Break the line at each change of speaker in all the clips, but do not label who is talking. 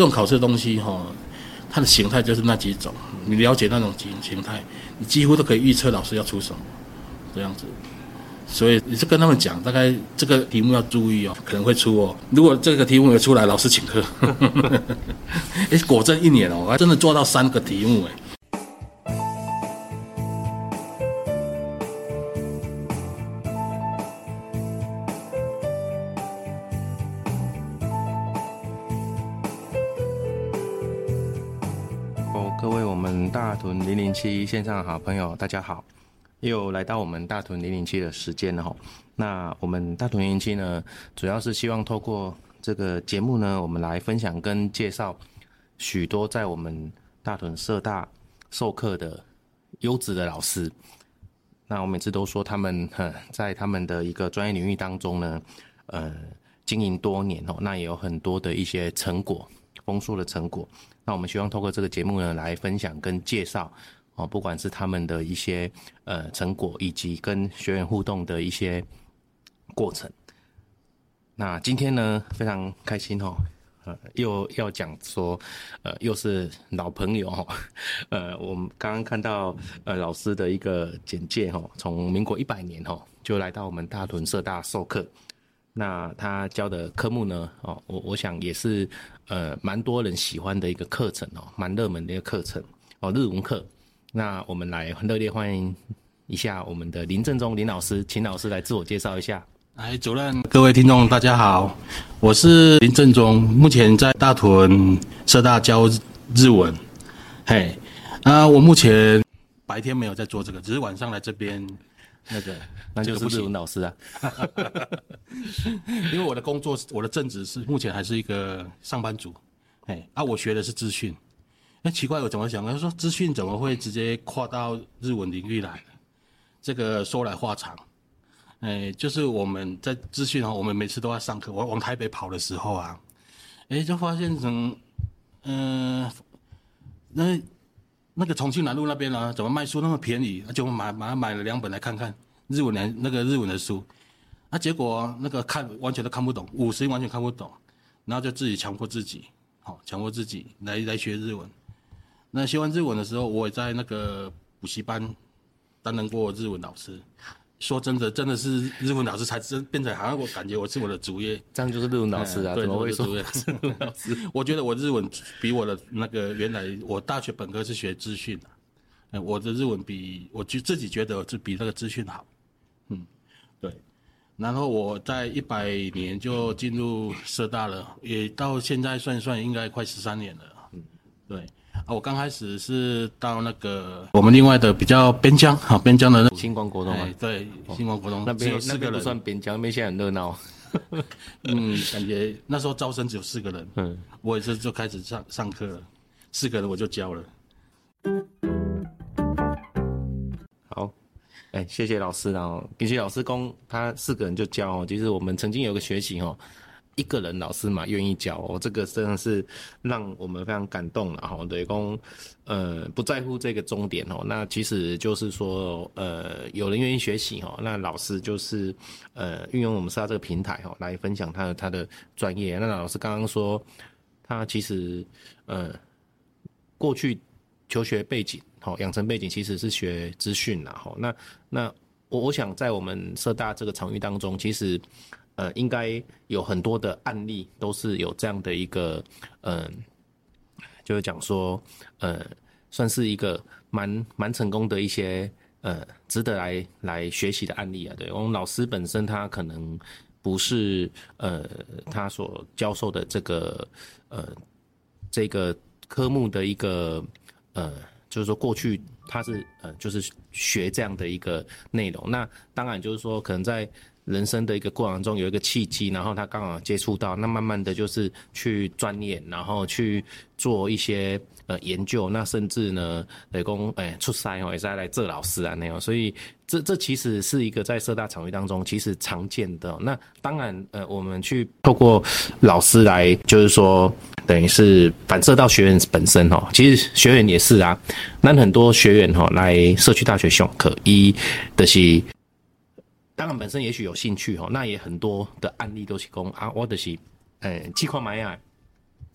这种考试的东西哈，它的形态就是那几种，你了解那种形形态，你几乎都可以预测老师要出什么这样子。所以你是跟他们讲，大概这个题目要注意哦，可能会出哦。如果这个题目没出来，老师请客。哎，果真一年哦，我还真的做到三个题目哎。
线上好朋友，大家好。又来到我们大屯零零七的时间了哈，那我们大屯零零七呢，主要是希望透过这个节目呢，我们来分享跟介绍许多在我们大屯社大授课的优质的老师。那我每次都说他们在他们的一个专业领域当中呢，呃，经营多年哦，那也有很多的一些成果，丰硕的成果。那我们希望透过这个节目呢，来分享跟介绍。哦，不管是他们的一些呃成果，以及跟学员互动的一些过程，那今天呢，非常开心哦，呃，又要讲说，呃，又是老朋友哈，呃，我们刚刚看到呃老师的一个简介哈，从民国一百年哈就来到我们大屯社大授课，那他教的科目呢，哦，我我想也是呃蛮多人喜欢的一个课程哦，蛮热门的一个课程哦，日文课。那我们来热烈欢迎一下我们的林正中林老师，请老师来自我介绍一下。
哎，主任，各位听众，大家好，我是林正中，目前在大屯社大教日文。嘿，啊，我目前白天没有在做这个，只是晚上来这边那个，
那就是日文老师啊。
因为我的工作，我的正职是目前还是一个上班族。嘿，啊，我学的是资讯。那，奇怪，我怎么想？他说资讯怎么会直接跨到日文领域来？这个说来话长。哎，就是我们在资讯啊，我们每次都要上课。我往台北跑的时候啊，哎，就发现成，嗯、那那个重庆南路那边啊，怎么卖书那么便宜？就买买买了两本来看看日文的，那个日文的书。那结果那个看完全都看不懂，五十音完全看不懂，然后就自己强迫自己，好，强迫自己来来学日文。那学完日文的时候，我也在那个补习班担任过日文老师。说真的，真的是日文老师才真变成好像我感觉我是我的主业，
这样就是日文老师啊？对，怎么会说
日文老师？我觉得我日文比我的那个原来我大学本科是学资讯的，我的日文比我就自己觉得是比那个资讯好。嗯，对。然后我在一百年就进入社大了，也到现在算一算应该快十三年了。嗯，对。啊，我刚开始是到那个我们另外的比较边疆，好边疆的那
星光国中啊，
对，星光国中。
那边那边不算边疆，那边现在很热闹。
嗯，感觉那时候招生只有四个人，嗯，我也是就开始上上课了，四个人我就教了。
好，哎，谢谢老师，然后其实老师公他四个人就教，其实我们曾经有个学习哦。一个人老师嘛，愿意教哦，这个真的是让我们非常感动了哈。对公，呃，不在乎这个终点哦，那其实就是说，呃，有人愿意学习哈，那老师就是呃，运用我们社大这个平台哈，来分享他的他的专业。那老师刚刚说，他其实呃，过去求学背景哈，养成背景其实是学资讯啦哈。那那我我想在我们社大这个场域当中，其实。呃，应该有很多的案例都是有这样的一个，嗯、就是讲说，呃，算是一个蛮蛮成功的一些，呃，值得来来学习的案例啊。对，我们老师本身他可能不是，呃，他所教授的这个，呃，这个科目的一个，呃，就是说过去他是，呃，就是学这样的一个内容。那当然就是说，可能在人生的一个过程中有一个契机，然后他刚好接触到，那慢慢的就是去钻研，然后去做一些呃研究，那甚至呢，雷公哎出差哦，也是来做老师啊那样，所以这这其实是一个在社大场域当中其实常见的。那当然呃，我们去透过老师来，就是说等于是反射到学员本身哦，其实学员也是啊，那很多学员哈来社区大学上课，一的是。当然，本身也许有兴趣哦，那也很多的案例都是讲啊，我就是，诶，计划买啊，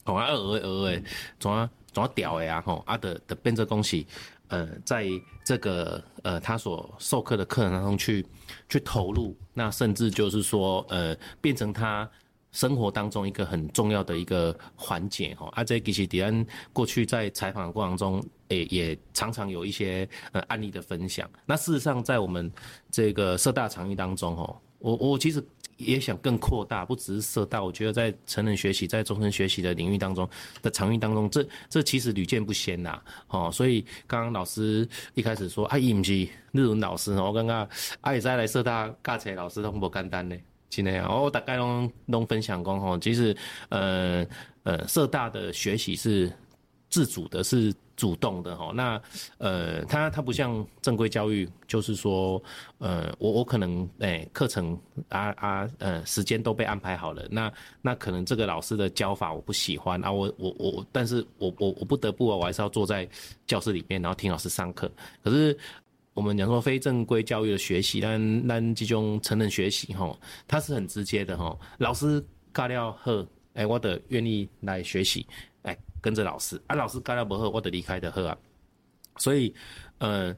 哦啊，额额诶，怎啊怎啊屌诶啊吼啊的的变这东西，呃，在这个呃他所授课的课程当中去去投入，那甚至就是说呃变成他生活当中一个很重要的一个环节吼啊，这其实迪安过去在采访的过程中，诶、也常常有一些呃案例的分享。那事实上在我们这个社大场域当中吼，我我其实。也想更扩大，不只是社大，我觉得在成人学习、在终身学习的领域当中的场域当中，这这其实屡见不鲜呐，哦，所以刚刚老师一开始说，啊，伊不是日文老师，我刚刚啊也在来社大教起来老师都不简单呢，今天啊，我大概拢拢分享过吼，其实呃呃社大的学习是自主的，是。主动的吼，那呃，他他不像正规教育，就是说，呃，我我可能诶课程啊啊呃时间都被安排好了，那那可能这个老师的教法我不喜欢啊，我我我，但是我我我不得不啊，我还是要坐在教室里面，然后听老师上课。可是我们讲说非正规教育的学习，但但这种成人学习吼，它是很直接的吼，老师教了好，哎，我得愿意来学习。跟着老师啊，老师教了不好，我得离开的好啊。所以，呃，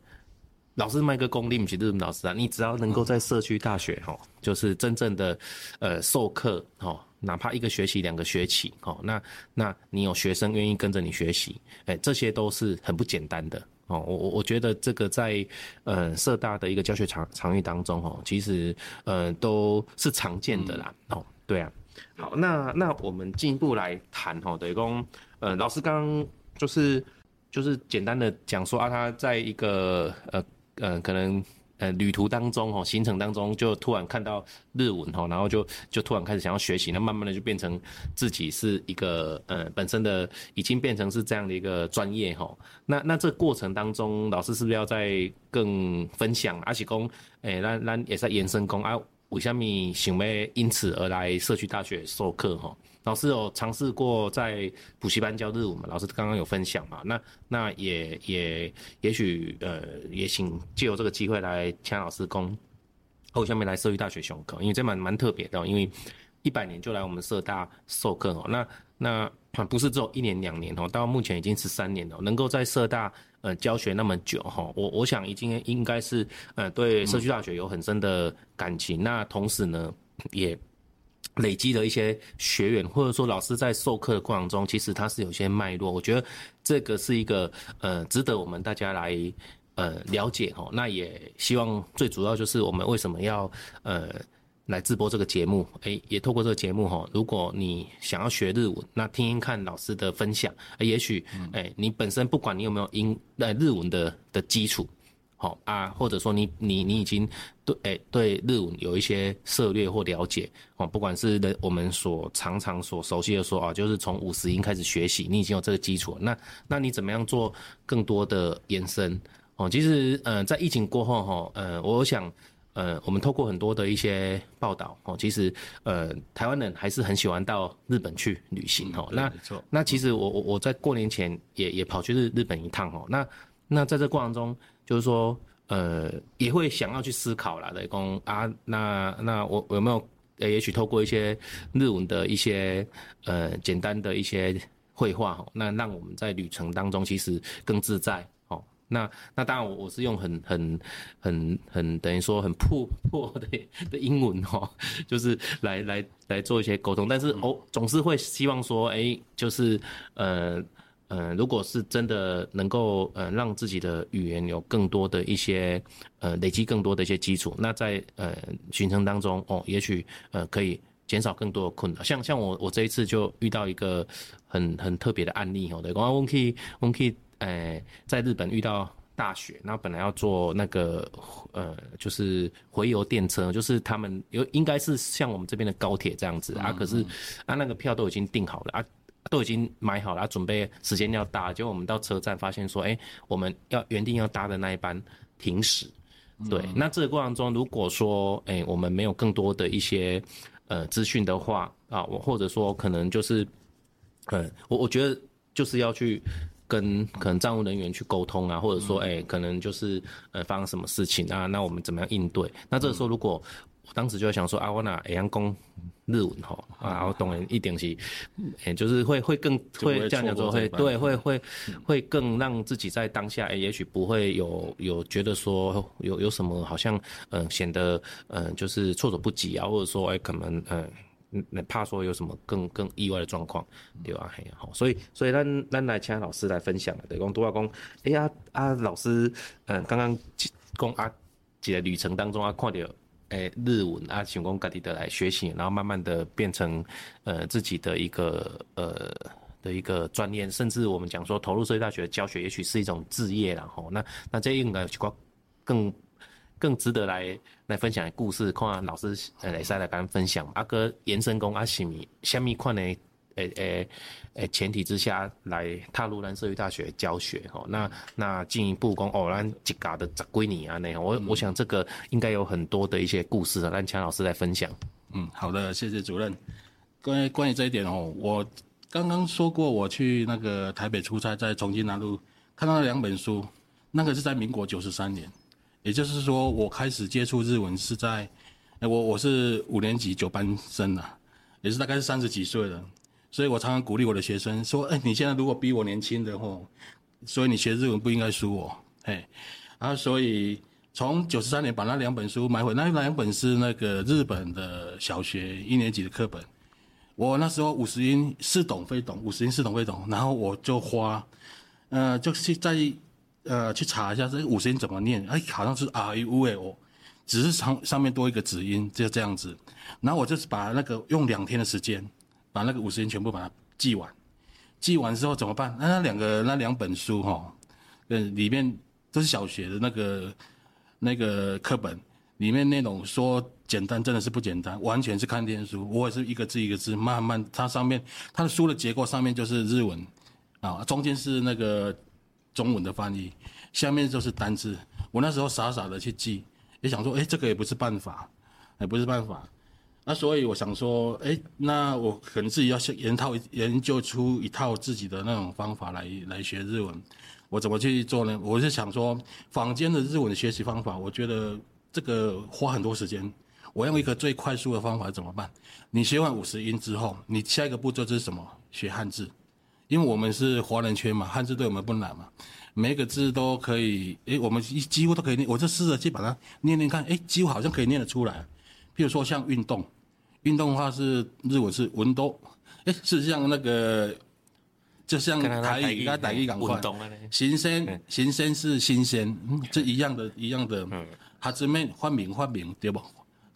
老师卖个功力不是日本老师啊。你只要能够在社区大学哈，就是真正的呃授课哈，哪怕一个学期、两个学期哈，那那你有学生愿意跟着你学习，哎，这些都是很不简单的哦。我我我觉得这个在呃社大的一个教学场场域当中哦，其实呃都是常见的啦。哦，对啊。好，那那我们进一步来谈哈，等于说。呃，老师刚刚就是就是简单的讲说啊，他在一个呃呃可能呃旅途当中哦，行程当中就突然看到日文哈，然后就就突然开始想要学习，那慢慢的就变成自己是一个呃本身的已经变成是这样的一个专业哈。那那这过程当中，老师是不是要再更分享？而且讲诶，咱咱也在延伸讲啊，为什么想要因此而来社区大学授课哈？老师有尝试过在补习班教日文嘛？老师刚刚有分享嘛？那那也也也许呃也请借由这个机会来请老师讲，后下面来社区大学上课，因为这蛮蛮特别的，因为一百年就来我们社大授课哦。那那不是只有一年两年哦，到目前已经十三年了，能够在社大呃教学那么久哈，我我想已经应该是呃对社区大学有很深的感情。那同时呢也。累积的一些学员，或者说老师在授课的过程中，其实他是有些脉络。我觉得这个是一个呃，值得我们大家来呃了解哦。那也希望最主要就是我们为什么要呃来直播这个节目？诶，也透过这个节目哈，如果你想要学日文，那听听看老师的分享，也许诶你本身不管你有没有英呃日文的的基础。好啊，或者说你你你已经对诶、欸、对日文有一些涉略或了解哦，不管是的我们所常常所熟悉的说啊，就是从五十音开始学习，你已经有这个基础，那那你怎么样做更多的延伸哦？其实呃在疫情过后哈，呃我想呃我们透过很多的一些报道哦，其实呃台湾人还是很喜欢到日本去旅行哦。那那其实我我我在过年前也也跑去日日本一趟哦。那那在这过程中。就是说，呃，也会想要去思考啦，雷公啊，那那我有没有，呃，也许透过一些日文的一些呃简单的一些绘画，那让我们在旅程当中其实更自在哦。那那当然我我是用很很很很等于说很 破破的的英文哦，就是来来来做一些沟通，但是哦总是会希望说，哎，就是呃。呃，如果是真的能够呃让自己的语言有更多的一些呃累积更多的一些基础，那在呃行程当中哦，也许呃可以减少更多的困难。像像我我这一次就遇到一个很很特别的案例哦，对，我们可以我们可以呃在日本遇到大雪，那本来要坐那个呃就是回游电车，就是他们有应该是像我们这边的高铁这样子啊，可是啊那个票都已经订好了啊。都已经买好了，准备时间要搭，结果我们到车站发现说，哎、欸，我们要原定要搭的那一班停驶。对，嗯、那这个过程中，如果说，哎、欸，我们没有更多的一些呃资讯的话啊，我或者说可能就是，呃，我我觉得就是要去跟可能站务人员去沟通啊，或者说，哎、欸，可能就是呃发生什么事情啊，那我们怎么样应对？那这个时候如果我当时就想说啊，我哪会晓讲日文吼啊，我当然一定是，哎，就是会会更会这样讲说会对会会会更让自己在当下，哎，也许不会有有觉得说有有什么好像嗯显得嗯就是措手不及啊，或者说哎可能嗯。那怕说有什么更更意外的状况，对吧？嘿，好，所以所以咱咱来请老师来分享了，对，讲都要讲，哎呀啊，老师，嗯，刚刚讲啊，几个旅程当中啊，看到诶日文啊，请工各地的来学习，然后慢慢的变成呃自己的一个呃的一个专业，甚至我们讲说投入社会大学教学，也许是一种志业，然后那那这应该有更。更值得来来分享的故事，看老师呃来再来跟分享。阿哥延伸工阿什么虾米款的诶诶诶前提之下来踏入咱社区大学教学吼，那那进一步讲哦，咱一家的十几年啊那我我想这个应该有很多的一些故事啊，让强老师来分享。
嗯，好的，谢谢主任。关于关于这一点哦，我刚刚说过，我去那个台北出差，在重庆南路看到了两本书，那个是在民国九十三年。也就是说，我开始接触日文是在，我我是五年级九班生呐，也是大概是三十几岁了，所以我常常鼓励我的学生说，哎，你现在如果比我年轻的话，所以你学日文不应该输我，哎，啊，所以从九十三年把那两本书买回，那两本是那个日本的小学一年级的课本，我那时候五十音似懂非懂，五十音似懂非懂，然后我就花，呃，就是在。呃，去查一下这五十音怎么念？哎，好像是 R U U 哦，只是上上面多一个子音，就这样子。然后我就是把那个用两天的时间，把那个五十音全部把它记完。记完之后怎么办？那那两个那两本书哈、哦，呃，里面都是小学的那个那个课本，里面那种说简单真的是不简单，完全是看天书。我也是一个字一个字慢慢，它上面它的书的结构上面就是日文啊，中间是那个。中文的翻译，下面就是单字。我那时候傻傻的去记，也想说，哎，这个也不是办法，也不是办法。那所以我想说，哎，那我可能自己要先研套研究出一套自己的那种方法来来学日文。我怎么去做呢？我是想说，坊间的日文学习方法，我觉得这个花很多时间。我用一个最快速的方法怎么办？你学完五十音之后，你下一个步骤是什么？学汉字。因为我们是华人圈嘛，汉字对我们不难嘛，每一个字都可以，诶，我们几几乎都可以念，我就试着去把它念念看，诶，几乎好像可以念得出来。譬如说像运动，运动的话是日文是运动，诶，是像那个，就像台语跟他台语讲话，新鲜新鲜是新鲜，嗯，这一样的，一样的，哈字面发明发明对不？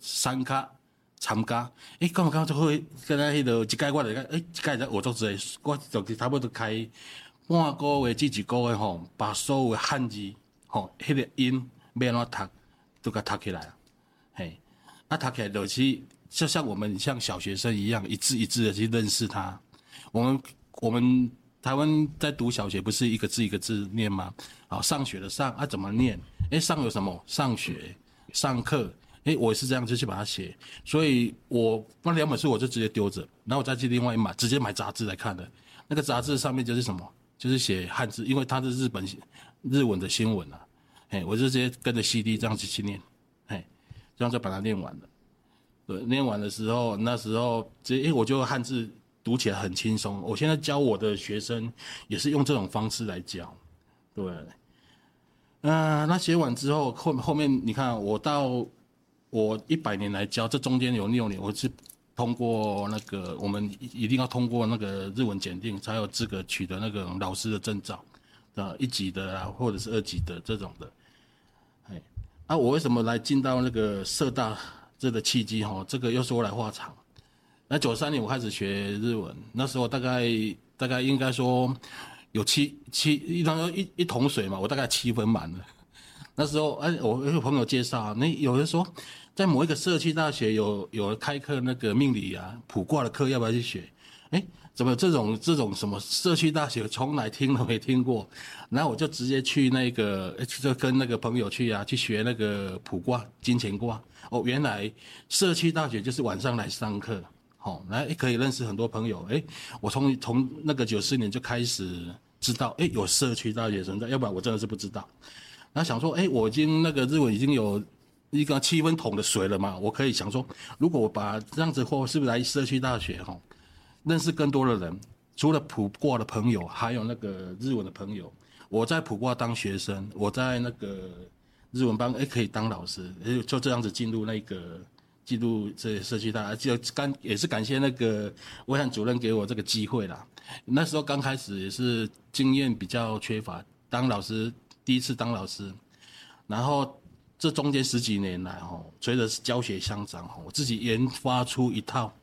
参加，诶，干嘛干嘛就会跟他迄个一届我来个，诶，一届在学做者，我就差不多开半个月至一个月吼，把所有的汉字吼，迄个音要安怎读，都给它读起来了，嘿，啊读起来就是就像我们像小学生一样，一字一字的去认识它。我们我们台湾在读小学不是一个字一个字念吗？好，上学的上啊怎么念？诶，上有什么？上学，上课。诶，我也是这样子去把它写，所以我那两本书我就直接丢着，然后我再去另外一买，直接买杂志来看的。那个杂志上面就是什么，就是写汉字，因为它是日本日文的新闻啊。嘿，我就直接跟着 CD 这样子去念，嘿，这样就把它念完了。念完的时候，那时候直接，诶，我就汉字读起来很轻松。我现在教我的学生也是用这种方式来教，对。嗯、那写完之后，后后面你看我到。我一百年来教，这中间有六年，我是通过那个，我们一定要通过那个日文检定，才有资格取得那个老师的证照，啊，一级的啊，或者是二级的这种的。哎，啊，我为什么来进到那个社大这个契机？哈，这个又说来话长。那九三年我开始学日文，那时候大概大概应该说有七七一当一一桶水嘛，我大概七分满了。那时候哎，我有朋友介绍，那有人说。在某一个社区大学有有开课那个命理啊卜卦的课，要不要去学？哎，怎么这种这种什么社区大学从来听都没听过？然后我就直接去那个，就跟那个朋友去啊，去学那个卜卦金钱卦。哦，原来社区大学就是晚上来上课，好、哦，来可以认识很多朋友。哎，我从从那个九四年就开始知道，哎，有社区大学存在，要不然我真的是不知道。然后想说，哎，我已经那个日文已经有。一个七分桶的水了嘛，我可以想说，如果我把这样子货是不是来社区大学哈，认识更多的人，除了普卦的朋友，还有那个日文的朋友。我在普卦当学生，我在那个日文班诶可以当老师，就这样子进入那个进入这社区大，就感也是感谢那个威汉主任给我这个机会啦。那时候刚开始也是经验比较缺乏，当老师第一次当老师，然后。这中间十几年来，哈，随着教学相长，哈，我自己研发出一套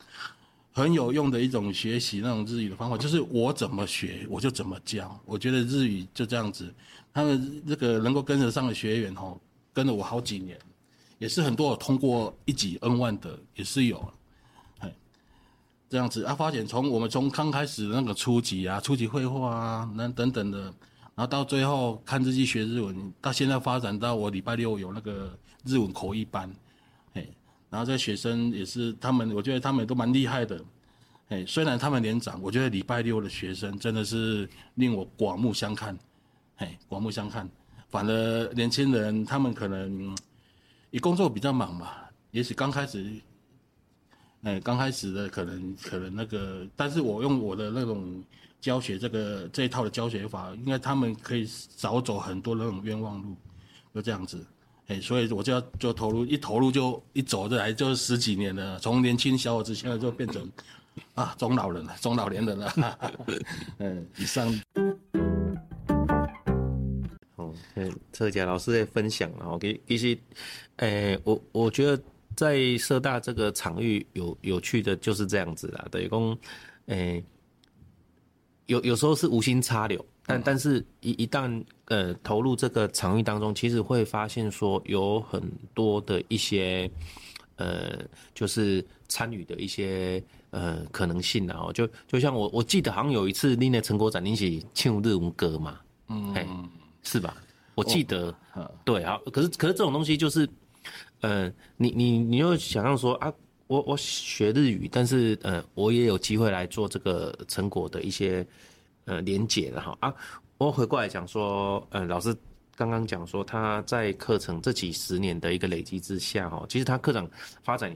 很有用的一种学习那种日语的方法，就是我怎么学我就怎么教。我觉得日语就这样子，他们这个能够跟得上的学员，哦，跟了我好几年，也是很多我通过一级 N 万的也是有，哎，这样子啊，发现从我们从刚开始那个初级啊，初级绘画啊，那等等的。然后到最后看日记学日文，到现在发展到我礼拜六有那个日文口译班，然后这学生也是他们，我觉得他们都蛮厉害的，嘿，虽然他们年长，我觉得礼拜六的学生真的是令我刮目相看，嘿，刮目相看。反而年轻人他们可能，也工作比较忙嘛，也许刚开始，哎，刚开始的可能可能那个，但是我用我的那种。教学这个这一套的教学法，应该他们可以少走很多那种冤枉路，就这样子，哎，所以我就要就投入，一投入就一走就来就十几年了，从年轻小伙子现在就变成啊中老人了，中老年人了，嗯，以上。
哦，嗯，车甲老师的分享了，我给一些，哎，我我觉得在社大这个场域有有趣的就是这样子啦，等于说，哎。有有时候是无心插柳，但但是一一旦呃投入这个场域当中，其实会发现说有很多的一些呃就是参与的一些呃可能性啊，就就像我我记得好像有一次你的成果展，你是唱日文歌嘛，嗯，是吧？我记得，哦、对啊，可是可是这种东西就是，呃，你你你又想象说啊。我我学日语，但是呃，我也有机会来做这个成果的一些呃连结的哈啊。我回过来讲说，呃，老师刚刚讲说他在课程这几十年的一个累积之下哈，其实他课程发展，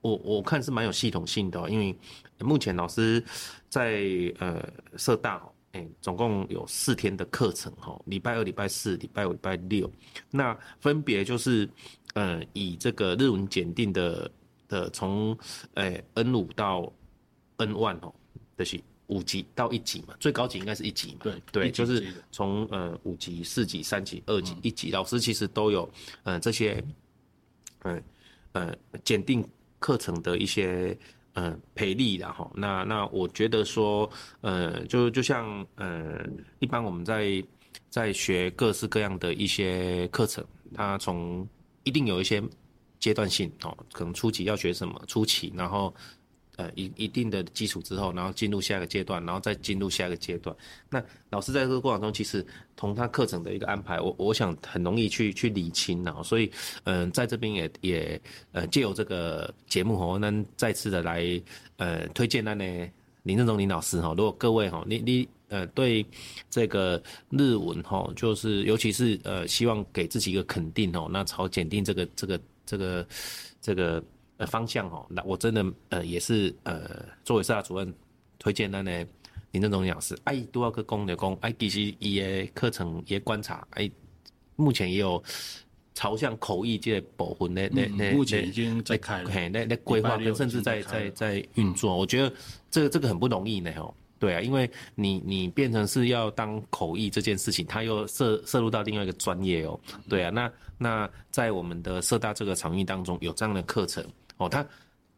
我我看是蛮有系统性的，因为目前老师在呃社大哎、总共有四天的课程哈，礼拜二、礼拜四、礼拜五、礼拜六，那分别就是呃以这个日文检定的。的从诶 N 五到 N one 哦，就是五级到一级嘛，最高级应该是一级嘛。
对
对，就是从呃五级、四级、三级、二级、一级，老师其实都有呃这些嗯呃检定课程的一些呃培力的哈。那那我觉得说呃就就像呃一般我们在在学各式各样的一些课程，它从一定有一些。阶段性哦，可能初级要学什么？初期，然后呃一一定的基础之后，然后进入下一个阶段，然后再进入下一个阶段。那老师在这个过程中，其实同他课程的一个安排，我我想很容易去去理清啊。所以嗯、在这边也也呃借由这个节目哦，能再次的来呃推荐那呢林正中林老师哈。如果各位哈，你你呃对这个日文哈，就是尤其是呃希望给自己一个肯定哦，那朝检定这个这个。这个这个呃方向哦，那我真的呃也是呃作为社大主任推荐那呢林正中老师，哎都要个公的公，哎其实伊的课程也观察，哎目前也有朝向口译这个部分的那那
目前已经在开了，
嘿那那规划跟甚至在在在运作，我觉得这个这个很不容易呢哦。对啊，因为你你变成是要当口译这件事情，它又涉涉入到另外一个专业哦。对啊，那那在我们的社大这个场域当中有这样的课程哦，他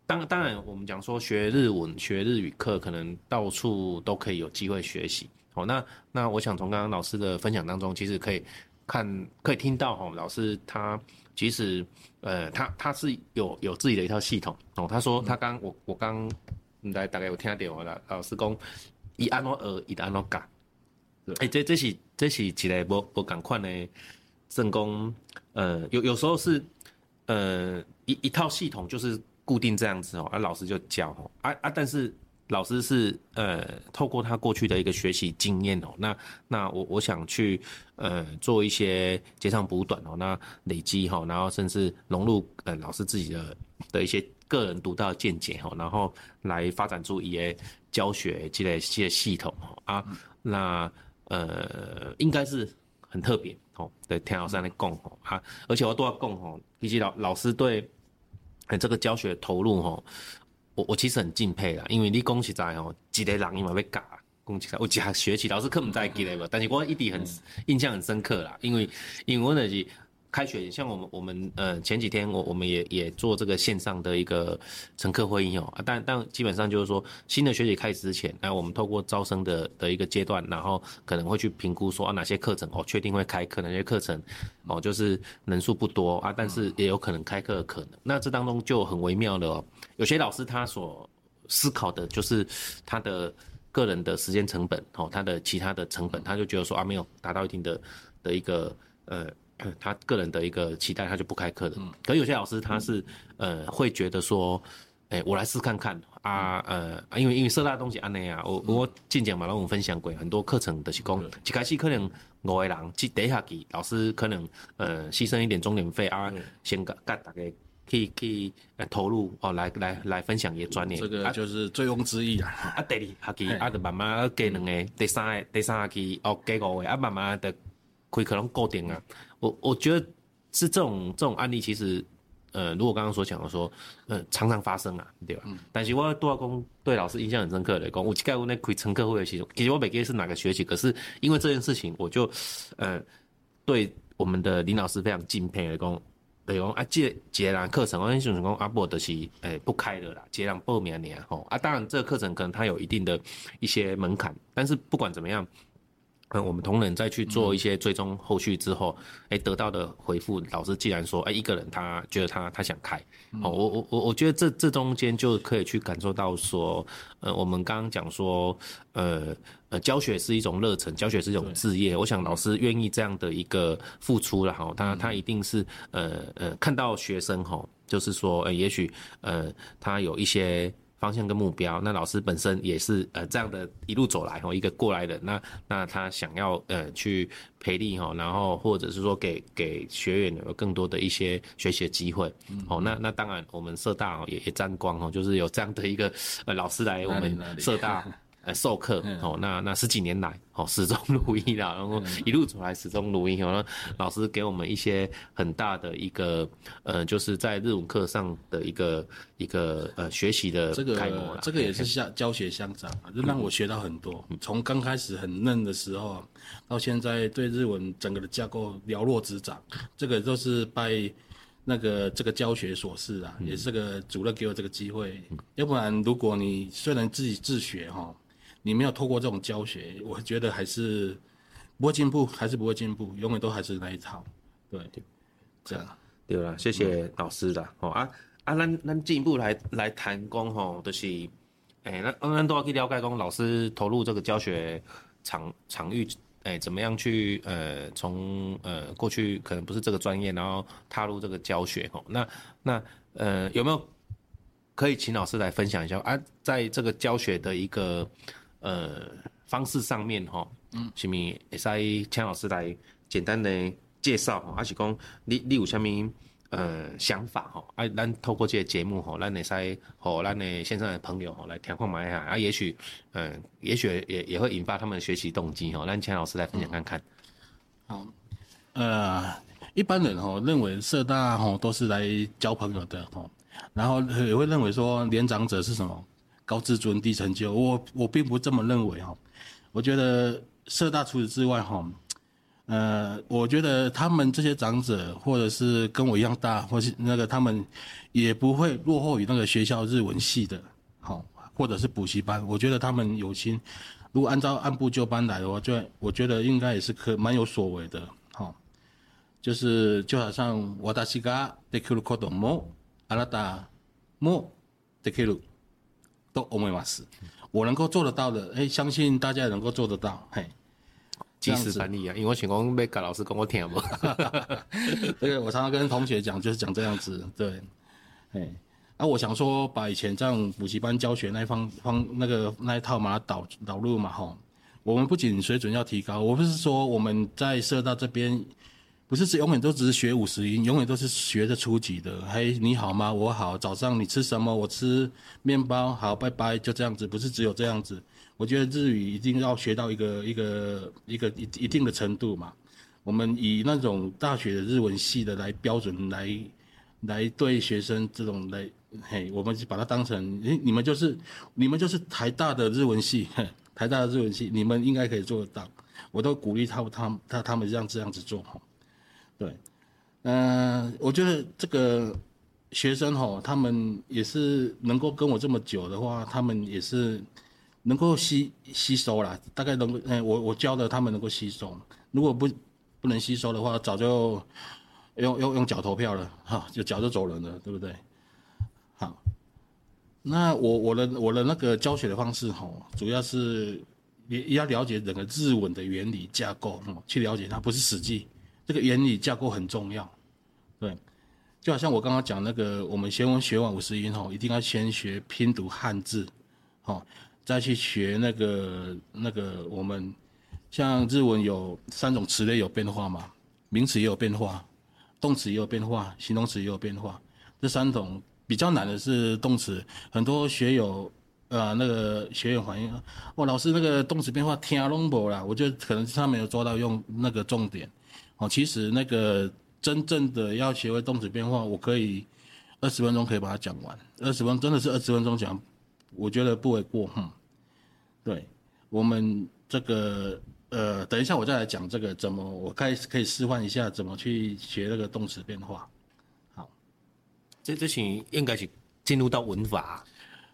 当当然我们讲说学日文学日语课可能到处都可以有机会学习哦。那那我想从刚刚老师的分享当中，其实可以看可以听到哦，老师他其实呃他他是有有自己的一套系统哦。他说他刚我我刚。来，大概有听到我了。老师讲，伊安怎学，伊安怎教。哎，这这是这是一个无无共款的正功。呃，有有时候是呃一一套系统就是固定这样子哦，啊，老师就教哦，啊啊，但是老师是呃透过他过去的一个学习经验哦，那那我我想去呃做一些截长补短哦，那累积哈，然后甚至融入呃老师自己的的一些个人独到的见解哈，然后来发展出一些教学积累一些系统啊，那呃应该是很特别哦，对，田老师来供哦啊，而且我都要供哦，以及老老师对这个教学投入吼。我我其实很敬佩啦，因为你讲实在吼，一个人伊嘛要教，讲起来，我一下学期老师可能在记得无，但是我一直很印象很深刻啦，因为因为我那是。开学，像我们我们呃前几天我我们也也做这个线上的一个乘客会议哦啊，但但基本上就是说新的学期开始之前，那我们透过招生的的一个阶段，然后可能会去评估说啊哪些课程哦确定会开课，哪些课程哦就是人数不多啊，但是也有可能开课的可能。那这当中就很微妙的哦，有些老师他所思考的就是他的个人的时间成本哦，他的其他的成本，他就觉得说啊没有达到一定的的一个呃。他个人的一个期待，他就不开课的。嗯、可有些老师他是、嗯、呃会觉得说，哎、欸，我来试看看啊，呃，因为因为社大的东西安内啊，我、嗯、我进讲嘛，让我们分享过很多课程的是讲，一开始可能五个人去底下去，老师可能呃牺牲一点钟点费啊，嗯、先给大家可以可以投入哦，来来来分享一些专业。
这个就是醉翁之意啊。
啊，第二学期啊，就慢慢加两个，第三个第三学期哦加五个，啊，慢慢的开课拢固定啊。我我觉得是这种这种案例，其实，呃，如果刚刚所讲的说，呃，常常发生啊，对吧？嗯、但是我杜阿公对老师印象很深刻的，讲我盖过那开乘客会的系统，其实我每个月是哪个学期，可是因为这件事情，我就，呃，对我们的林老师非常敬佩的讲，对讲啊，这这人课程，我跟你讲阿伯的是，诶、欸，不开的啦，这人报名的吼啊，当然这个课程可能它有一定的一些门槛，但是不管怎么样。嗯，我们同仁再去做一些追踪后续之后，哎、嗯，得到的回复，老师既然说，哎，一个人他觉得他他想开，嗯、哦，我我我我觉得这这中间就可以去感受到说，呃，我们刚刚讲说，呃呃，教学是一种热忱，教学是一种志业，我想老师愿意这样的一个付出了哈，他他一定是呃呃看到学生哈，就是说，呃，也许呃他有一些。方向跟目标，那老师本身也是呃这样的一路走来哦，一个过来人，那那他想要呃去培力哈，然后或者是说给给学员有更多的一些学习的机会，哦、嗯，那那当然我们社大也也沾光哦，就是有这样的一个呃老师来我们 社大。呃，授课哦，那那十几年来哦，始终如一啦，然后一路走来始终如一。然后老师给我们一些很大的一个呃，就是在日文课上的一个一个呃学习的。
这个这个也是像教学相长啊，就让我学到很多。从刚开始很嫩的时候，到现在对日文整个的架构了若指掌，这个都是拜那个这个教学所赐啊，也是这个主任给我这个机会。要不然，如果你虽然自己自学哈。你没有透过这种教学，我觉得还是不会进步，还是不会进步，永远都还是那一套。对，这样
对了，谢谢老师的哦、嗯、啊啊，咱咱进一步来来谈讲吼，就是诶，那咱都要去了解讲老师投入这个教学场场域，诶，怎么样去呃从呃过去可能不是这个专业，然后踏入这个教学吼，那那呃有没有可以请老师来分享一下啊，在这个教学的一个。呃，方式上面哈，嗯，是咪会使请老师来简单的介绍哈，还是讲你你有啥咪呃想法哈？啊，咱透过这个节目哈，咱会使和咱的线上的朋友哈来听看买下啊，也许嗯、呃，也许也也会引发他们的学习动机哈，让请老师来分享看看。
好，呃，一般人哈认为社大哈都是来交朋友的哈，然后也会认为说年长者是什么？高自尊低成就，我我并不这么认为哈。我觉得社大除此之外哈，呃，我觉得他们这些长者或者是跟我一样大，或是那个他们也不会落后于那个学校日文系的，好，或者是补习班。我觉得他们有心，如果按照按部就班来的话，就我觉得应该也是可蛮有所为的，好，就是就好像私ができることもあなたもできる。 都欧美马斯，我能够做得到的，哎，相信大家也能够做得到，嘿，
即时翻译啊，因为我请讲被改老师跟我听不，
这个我常常跟同学讲，就是讲这样子，对，哎，啊，我想说把以前这样补习班教学那一方方那个那一套把它导导入嘛吼。我们不仅水准要提高，我不是说我们在社大这边，不是只永远都只是学五十音，永远都是学的初级的。嘿，你好吗？我好。早上你吃什么？我吃面包。好，拜拜。就这样子，不是只有这样子。我觉得日语一定要学到一个一个一个一一定的程度嘛。我们以那种大学的日文系的来标准来来对学生这种来。嘿，我们就把它当成，诶，你们就是你们就是台大的日文系，台大的日文系，你们应该可以做得到。我都鼓励他他他他们这样这样子做。对，嗯、我觉得这个学生吼，他们也是能够跟我这么久的话，他们也是能够吸吸收啦，大概能够，哎，我我教的他们能够吸收。如果不不能吸收的话，早就用用用脚投票了哈，就脚就走人了，对不对？好，那我我的我的那个教学的方式吼，主要是也也要了解整个日文的原理架构，去了解它，不是死记，这个原理架构很重要，对，就好像我刚刚讲那个，我们学文学完五十音吼，一定要先学拼读汉字，好，再去学那个那个我们像日文有三种词类有变化嘛，名词也有变化，动词也有变化，形容词也有变化，这三种。比较难的是动词，很多学友，呃，那个学员反映，哇，老师那个动词变化听拢无啦，我觉得可能是他没有做到用那个重点，哦，其实那个真正的要学会动词变化，我可以二十分钟可以把它讲完，二十分真的是二十分钟讲，我觉得不为过，哼，对，我们这个，呃，等一下我再来讲这个怎么，我开始可以示范一下怎么去学那个动词变化。
好。这这是应该是进入到文法，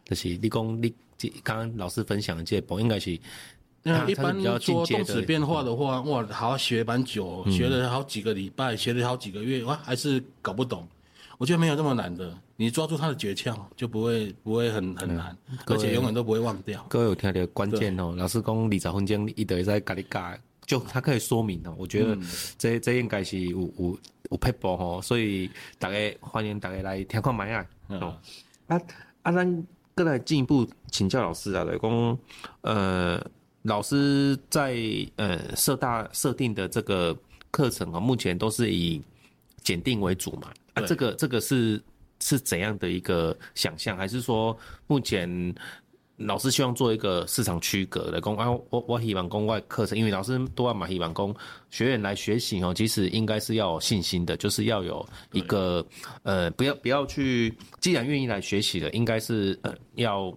就是你讲你刚刚老师分享的这部应该是，
那一般说动词变化的话，哇，好学蛮久，学了好几个礼拜，学了好几个月，哇，还是搞不懂。我觉得没有这么难的，你抓住它的诀窍，就不会不会很很难，而且永远都不会忘掉。
各位有听到关键哦，老师讲二十分钟一直在咖哩咖，就他可以说明哦。我觉得这这应该是有有。有撇步吼，所以大家欢迎大家来听看麦啊。哦，啊啊，咱过来进一步请教老师啊，来讲，呃，老师在呃社大设定的这个课程啊，目前都是以检定为主嘛？啊，这个这个是是怎样的一个想象？还是说目前？老师希望做一个市场区隔的公啊，我我希望公外课程，因为老师都要嘛，希望公学员来学习哦，其实应该是要有信心的，就是要有一个呃，不要不要去，既然愿意来学习的，应该是呃要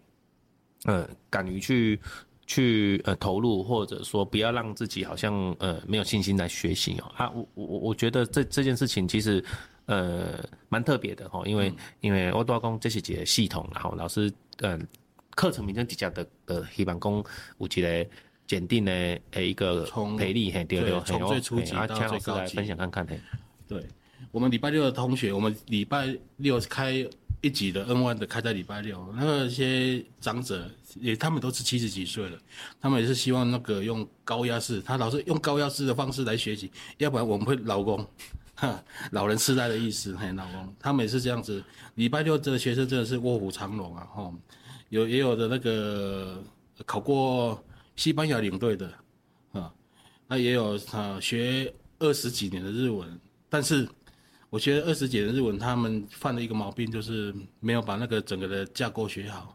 呃敢于去去呃投入，或者说不要让自己好像呃没有信心来学习哦啊，我我我觉得这这件事情其实呃蛮特别的哈，因为、嗯、因为我多公这是几个系统，然后老师嗯。呃课程名称底下的呃，希望讲有一个检定的诶一个培力嘿，对对，
从最初级到最高级来
分享看看嘿。
对，我们礼拜六的同学，我们礼拜六开一级的 N1 的开在礼拜六，那些长者也他们都是七十几岁了，他们也是希望那个用高压式，他老是用高压式的方式来学习，要不然我们会老公，哈，老人痴呆的意思嘿，老公，他们也是这样子。礼拜六的学生真的是卧虎藏龙啊，吼。有也有的那个考过西班牙领队的，啊，那也有啊学二十几年的日文，但是我学二十几年的日文，他们犯了一个毛病，就是没有把那个整个的架构学好，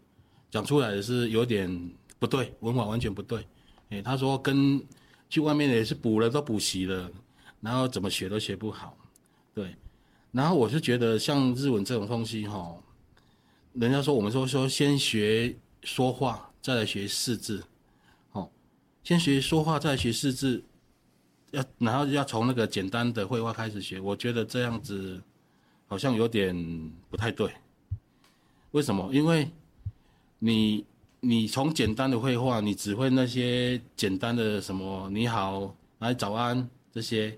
讲出来是有点不对，文法完全不对。哎，他说跟去外面也是补了都补习了，然后怎么学都学不好，对。然后我是觉得像日文这种东西哈。人家说我们说说先学说话，再来学识字，哦，先学说话，再来学识字，要然后要从那个简单的绘画开始学。我觉得这样子好像有点不太对。为什么？因为你你从简单的绘画，你只会那些简单的什么你好，来早安这些，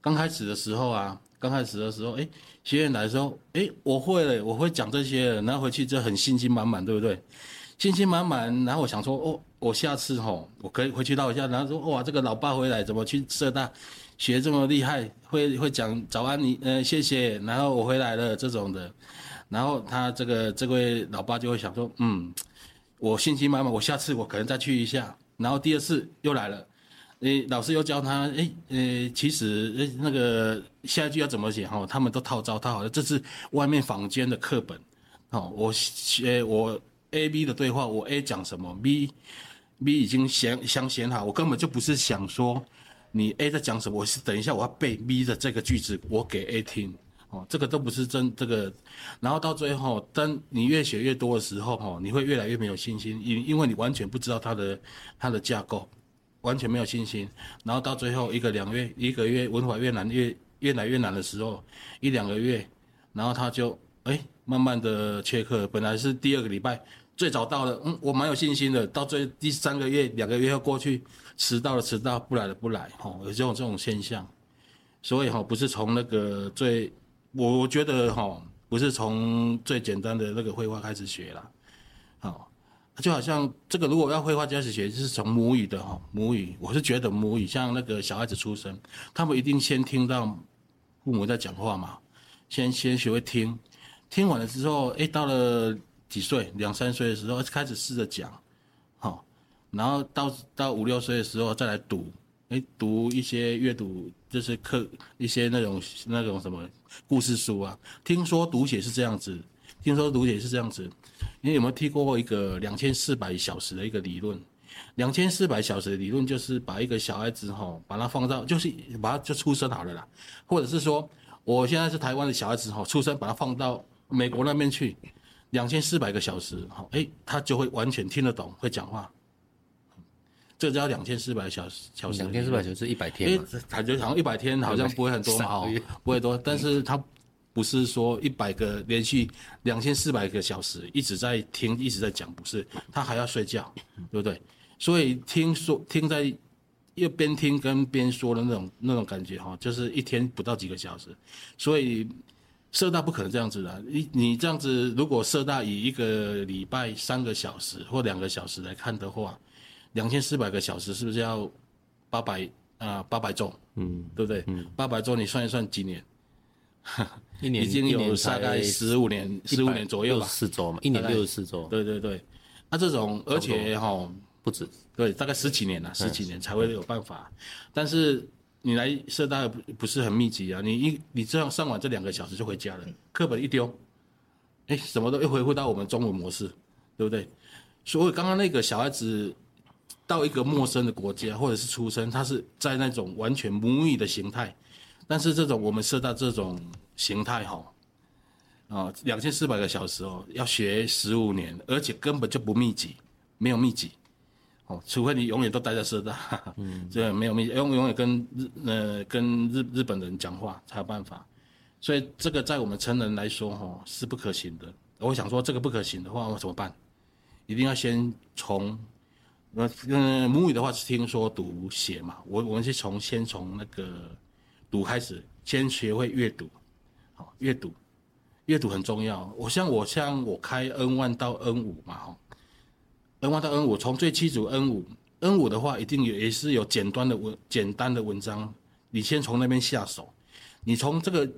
刚开始的时候啊。刚开始的时候，哎，学员来的时候，哎，我会了，我会讲这些，然后回去就很信心满满，对不对？信心满满，然后我想说，哦，我下次吼，我可以回去唠一下，然后说，哇，这个老爸回来怎么去社大学这么厉害，会会讲早安，你，呃，谢谢，然后我回来了这种的，然后他这个这位老爸就会想说，嗯，我信心满满，我下次我可能再去一下。然后第二次又来了，诶，老师又教他，诶，呃，其实诶那个下一句要怎么写哈，他们都套招套好了，这是外面坊间的课本，哦，我写我 A B 的对话，我 A 讲什么，B B 已经想想写好，我根本就不是想说你 A 在讲什么，我是等一下我要背 B 的这个句子，我给 A 听。哦，这个都不是真这个，然后到最后，当你越写越多的时候，哈，你会越来越没有信心，因因为你完全不知道它的它的架构，完全没有信心。然后到最后一个两月，一个月文法越难越越来越难的时候，一两个月，然后他就哎慢慢的缺课，本来是第二个礼拜最早到的，嗯，我蛮有信心的，到最第三个月两个月要过去，迟到了迟到，不来了不来，哈，有这种这种现象，所以哈不是从那个最。我我觉得哈，不是从最简单的那个绘画开始学啦，好，就好像这个如果要绘画开始学，就是从母语的哈，母语，我是觉得母语像那个小孩子出生，他们一定先听到父母在讲话嘛，先先学会听，听完了之后，哎，到了几岁，两三岁的时候开始试着讲，好，然后到到五六岁的时候再来读。哎，读一些阅读就是课一些那种那种什么故事书啊。听说读写是这样子，听说读写是这样子。你有没有听过一个两千四百小时的一个理论？两千四百小时的理论就是把一个小孩子哈，把他放到就是把他就出生好了啦，或者是说我现在是台湾的小孩子哈，出生把他放到美国那边去，两千四百个小时哈，哎，他就会完全听得懂，会讲话。这叫两千四百小时，小时。两千四百小时一百天嘛？感觉好像一百天好像不会很多嘛，不会多。但是他不是说一百个连续两千四百个小时一直在听，一直在讲，不是。他还要睡觉，对不对？所以听说听在又边听跟边说的那种那种感觉哈，就是一天不到几个小时。所以社大不可能这样子的。你你这样子，如果社大以一个礼拜三个小时或两个小时来看的话。两千四百个小时是不是要八百啊？八百周，嗯，对不对？嗯，八百周你算一算几年？一年已经有大概十五年，十五年左右吧。
四周嘛，一年六十四周。
对对对，那、啊、这种而且哈不止，对，大概十几年了，十几年才会有办法。但是你来社大不不是很密集啊，你一你这样上完这两个小时就回家了，课本一丢，哎，什么都又恢复到我们中文模式，对不对？所以刚刚那个小孩子。到一个陌生的国家，或者是出生，他是在那种完全母语的形态，但是这种我们设到这种形态哈，啊，两千四百个小时哦，要学十五年，而且根本就不密集，没有密集，哦，除非你永远都待在社大，嗯，这没有密集，永永远跟日呃跟日日本人讲话才有办法，所以这个在我们成人来说哈是不可行的。我想说这个不可行的话，我怎么办？一定要先从。那嗯，母语的话是听说读写嘛，我我们是从先从那个读开始，先学会阅读，好，阅读，阅读很重要。我像我像我开 N 1到 N 五嘛，哈，N 1到 N 五，从最基础 N 五，N 五的话一定有也是有简单的文简单的文章，你先从那边下手，你从这个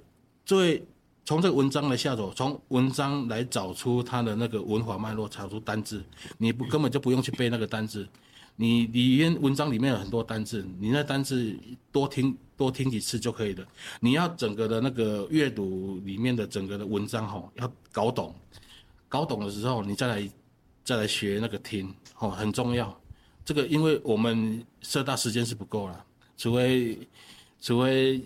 最。从这个文章来下手，从文章来找出它的那个文法脉络，找出单字，你不根本就不用去背那个单字，你里面文章里面有很多单字，你那单字多听多听几次就可以了。你要整个的那个阅读里面的整个的文章哈，要搞懂，搞懂的时候你再来再来学那个听，哦，很重要。这个因为我们社大时间是不够了，除非除非。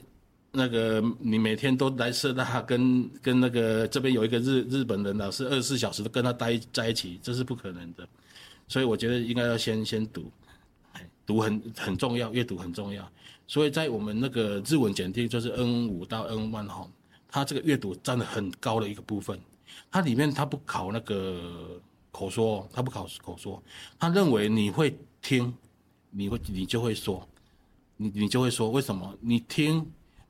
那个你每天都来社大跟跟那个这边有一个日日本人老师二十四小时都跟他待在一起，这是不可能的，所以我觉得应该要先先读，读很很重要，阅读很重要。所以在我们那个日文检定就是 N 五到 N 万哈，它这个阅读占了很高的一个部分。它里面它不考那个口说，他不考口说，他认为你会听，你会你就会说，你你就会说，为什么你听？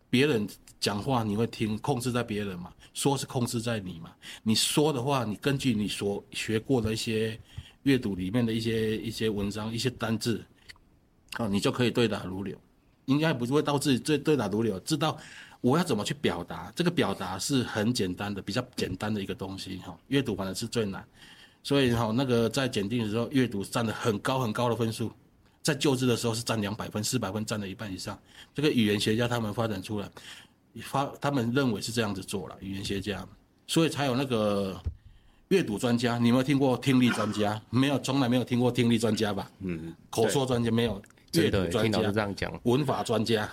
别人讲话你会听，控制在别人嘛？说是控制在你嘛？你说的话，你根据你所学过的一些阅读里面的一些一些文章、一些单字，啊，你就可以对答如流。应该不会到自己最对答如流，知道我要怎么去表达。这个表达是很简单的，比较简单的一个东西哈。阅读反而是最难，所以哈，那个在检定的时候，阅读占了很高很高的分数，在就职的时候是占两百分，四百分占了一半以上。这个语言学家他们发展出来，发他们认为是这样子做了，语言学家，所以才有那个。阅读专家，你有没有听过听力专家？没有，从来没有听过听力专家吧？嗯，口说专家没有，阅读专家
这样讲，
文法专家，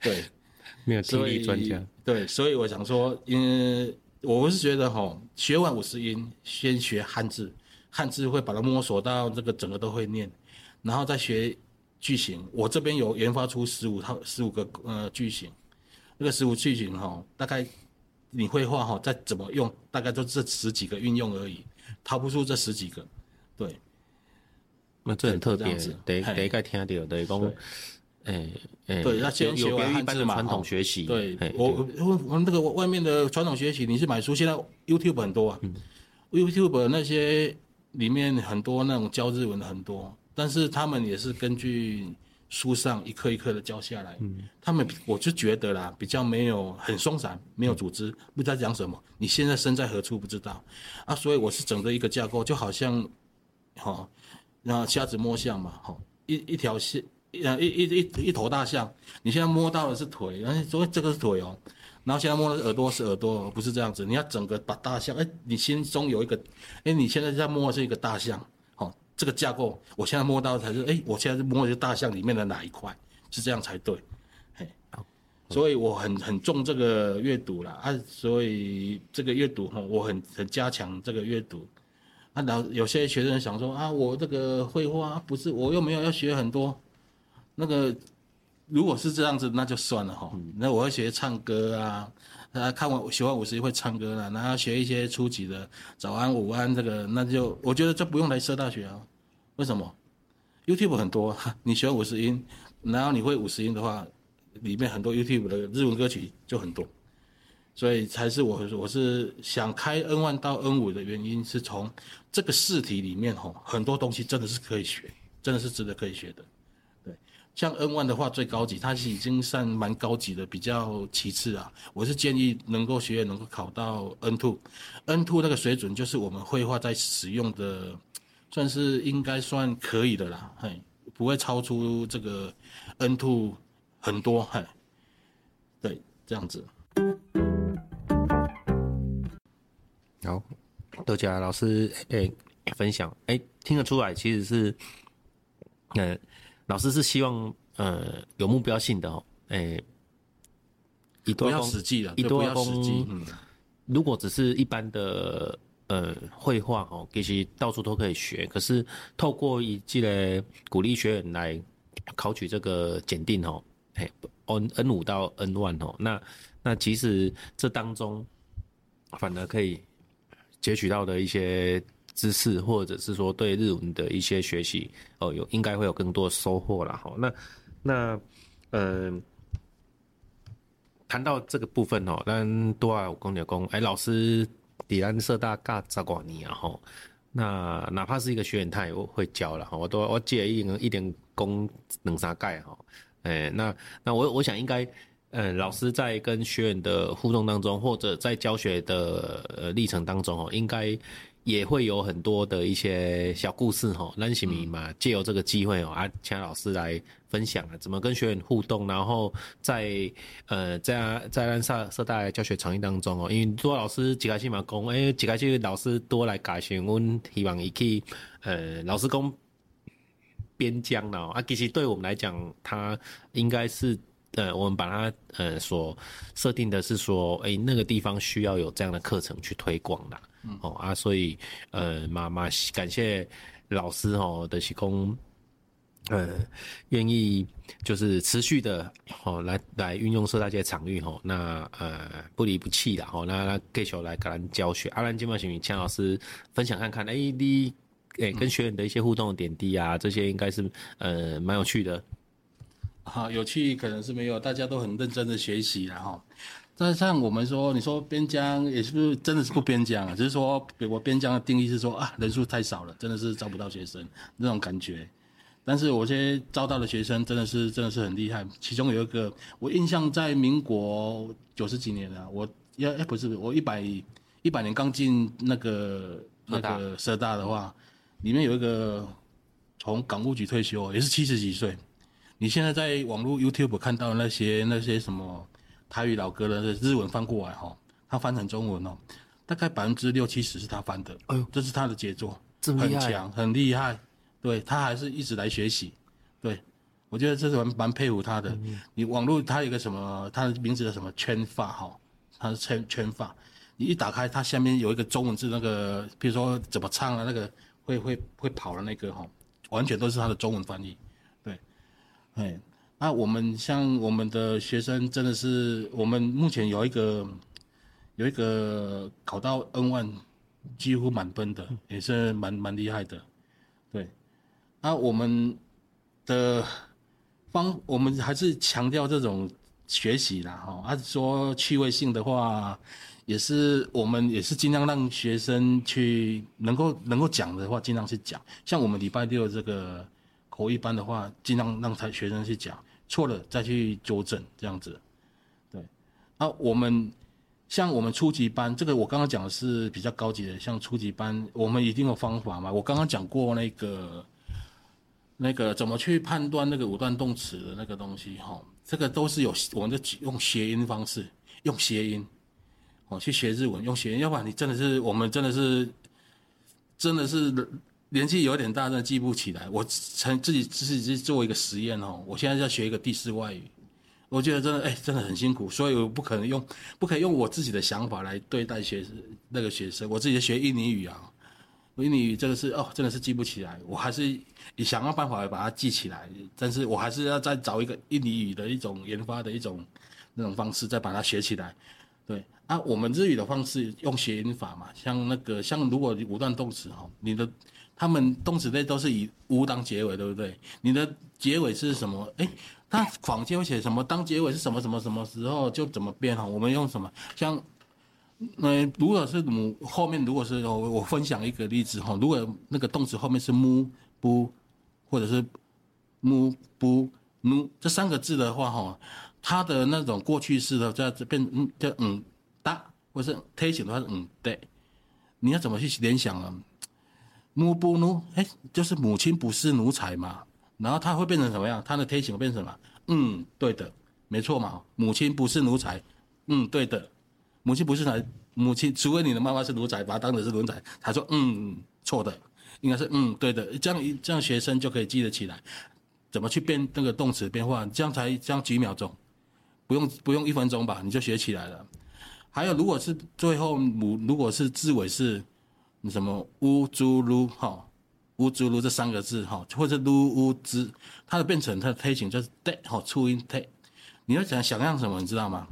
对，
没有听力专家。
对，所以我想说，因为我是觉得哈，学完五十音，先学汉字，汉字会把它摸索到这个整个都会念，然后再学句型。我这边有研发出十五套、十五个呃句型，那个十五句型哈，大概。你会画哈，再怎么用，大概就这十几个运用而已，逃不出这十几个。对，
那这很特别，得得该听到，等于讲，哎哎，
对，要先学完汉字嘛。传统学习，对，我我我们这个外面的传统学习，你是买书，现在 YouTube 很多啊，YouTube 那些里面很多那种教日文的很多，但是他们也是根据。书上一课一课的教下来，嗯，他们我就觉得啦，比较没有很松散，没有组织，不知道讲什么。你现在身在何处不知道，啊，所以我是整个一个架构，就好像，好，那瞎子摸象嘛，好，一一条线，呃，一一一一,一头大象，你现在摸到的是腿，哎，所以这个是腿哦，然后现在摸的耳朵是耳朵，不是这样子，你要整个把大象，哎，你心中有一个，哎，你现在在摸的是一个大象。哦这个架构，我现在摸到才是，哎，我现在是摸的是大象里面的哪一块，是这样才对，嘿，所以我很很重这个阅读啦，啊，所以这个阅读哈，我很很加强这个阅读，啊，然后有些学生想说啊，我这个绘画不是，我又没有要学很多，那个如果是这样子，那就算了哈，那我要学唱歌啊。啊，看完学完五十音会唱歌了，然后学一些初级的早安、午安，这个那就我觉得这不用来社大学啊。为什么？YouTube 很多，你学五十音，然后你会五十音的话，里面很多 YouTube 的日文歌曲就很多，所以才是我我是想开 N one 到 N5 的原因，是从这个试题里面吼，很多东西真的是可以学，真的是值得可以学的。像 N One 的话最高级，它是已经算蛮高级的，比较其次啊。我是建议能够学员能够考到 N Two，N Two 那个水准就是我们绘画在使用的，算是应该算可以的啦，嘿，不会超出这个 N Two 很多，嘿，对，这样子。
好，多谢老师诶分享，诶听得出来其实是，嗯。老师是希望，呃，有目标性的哦，诶、欸，一多
要实际的，
一多要实际。嗯，如果只是一般的，呃，绘画哦，其实到处都可以学。可是透过一季的鼓励学员来考取这个检定哦，诶，N N 五到 N one 哦，那那其实这当中反而可以截取到的一些。知识，或者是说对日文的一些学习，哦，有应该会有更多的收获了哈。那那嗯，谈到这个部分哦，咱多啊，我跟你讲，哎，老师底安社大教十多年啊哈。那哪怕是一个学员，他也会教了哈。我都我记得一点一点功能啥盖哈。哎，那那我我想应该，嗯，老师在跟学员的互动当中，或者在教学的呃历程当中哦，应该。也会有很多的一些小故事哈，那是咪嘛？借由这个机会哦，啊，请老师来分享啊，怎么跟学员互动，然后在呃在在咱社社大教学场域当中哦，因为多老师几开始嘛讲，诶，几开始老师多来教训，我希望伊去呃老师讲边疆了啊，其实对我们来讲，他应该是呃我们把它呃所设定的是说，诶，那个地方需要有这样的课程去推广的。嗯、哦啊，所以呃，妈妈感谢老师哦的提供，呃，愿意就是持续的哦来来运用社大界场域哦，那呃不离不弃的哦，那继续来给咱教学。阿兰今晚请请老师分享看看，哎、欸，你哎、欸、跟学员的一些互动的点滴啊，这些应该是呃蛮有趣的。
好，有趣可能是没有，大家都很认真的学习然后。但像我们说，你说边疆也是不是真的是不边疆啊？只是说，我边疆的定义是说啊，人数太少了，真的是招不到学生那种感觉。但是我现在招到的学生真的是真的是很厉害，其中有一个我印象在民国九十几年了，我要哎不是我一百一百年刚进那个那个社大的话，里面有一个从港务局退休，也是七十几岁。你现在在网络 YouTube 看到那些那些什么台语老歌的日文翻过来哈，他翻成中文哦，大概百分之六七十是他翻的，哎呦，这是他的杰作，很强很厉害。对，他还是一直来学习，对，我觉得这是蛮蛮佩服他的。嗯、你网络他有个什么，他的名字叫什么圈发哈，他是圈圈发，你一打开，它下面有一个中文字，那个比如说怎么唱啊，那个会会会跑的那个哈，完全都是他的中文翻译。对，哎，那我们像我们的学生真的是，我们目前有一个有一个考到 N1 几乎满分的，也是蛮蛮厉害的，对。那我们的方，我们还是强调这种学习啦，哈。啊，说趣味性的话，也是我们也是尽量让学生去能够能够讲的话，尽量去讲。像我们礼拜六这个口译班的话，尽量让他学生去讲，错了再去纠正，这样子。对。啊，我们像我们初级班，这个我刚刚讲的是比较高级的，像初级班，我们一定有方法嘛。我刚刚讲过那个。那个怎么去判断那个五段动词的那个东西？哈，这个都是有我们的用谐音方式，用谐音，哦，去学日文用谐音，要不然你真的是我们真的是，真的是年纪有点大，真的记不起来。我曾自己自己去做一个实验哦，我现在在学一个第四外语，我觉得真的哎，真的很辛苦，所以我不可能用，不可以用我自己的想法来对待学那个学生。我自己学印尼语啊。印尼语这个是哦，真的是记不起来，我还是也想要办法把它记起来，但是我还是要再找一个印尼语的一种研发的一种那种方式，再把它学起来。对啊，我们日语的方式用谐音法嘛，像那个像如果五段动词哈，你的他们动词类都是以乌当结尾，对不对？你的结尾是什么？诶，他坊间会写什么？当结尾是什么什么什么时候就怎么变哈？我们用什么？像。那如果是母后面，如果是我我分享一个例子哈，如果那个动词后面是 mu bu，或者是 mu bu nu 这三个字的话哈，它的那种过去式的在这边嗯叫嗯哒，或是推行的话是嗯对，你要怎么去联想啊？mu bu nu 哎，就是母亲不是奴才嘛，然后它会变成什么样？它的推行会变成什么？嗯，对的，没错嘛，母亲不是奴才，嗯，对的。母亲不是奴，母亲除非你的妈妈是奴才，把她当成是奴才。他说：“嗯，错的，应该是嗯，对的。”这样一这样学生就可以记得起来，怎么去变那个动词变化，这样才这样几秒钟，不用不用一分钟吧，你就学起来了。还有，如果是最后母，如果是字尾是什么乌猪噜哈，乌猪噜这三个字哈，或者噜乌兹，它的变成它的推形就是对哈，促音对。你要想想象什么，你知道吗？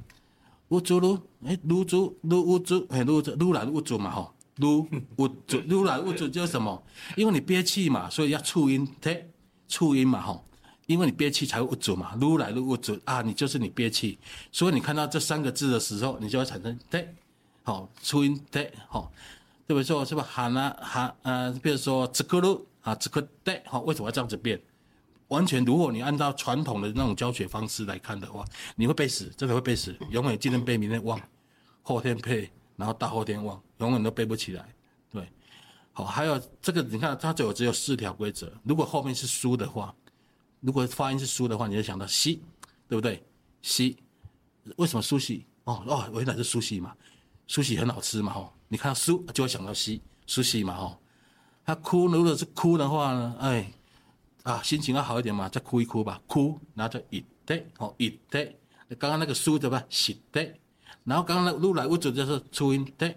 乌猪噜，哎，噜猪噜乌猪，哎，噜猪噜来乌猪嘛吼，噜乌猪噜来乌猪就是什么？因为你憋气嘛，所以要促音，对，促音嘛吼，因为你憋气才会乌猪嘛，噜来噜乌猪啊，你就是你憋气，所以你看到这三个字的时候，你就会产生对，好，促音对，好，对不对？说是不喊啊喊啊？比如说这个噜啊，这个对，好，为什么要这样子变？完全，如果你按照传统的那种教学方式来看的话，你会背死，真的会背死，永远今天背，明天忘，后天背，然后大后天忘，永远都背不起来。对，好，还有这个，你看它只有只有四条规则。如果后面是书的话，如果发音是书的话，你就想到西，对不对？西，为什么苏西？哦哦，原来是苏西嘛，苏西很好吃嘛，吼，你看书就会想到西，苏西嘛，吼。他哭，如果是哭的话呢，哎。啊，心情要好一点嘛，再哭一哭吧，哭，然后就一对，好一对。刚刚那个书对吧？是对。然后刚刚那个如来无主就是初音对。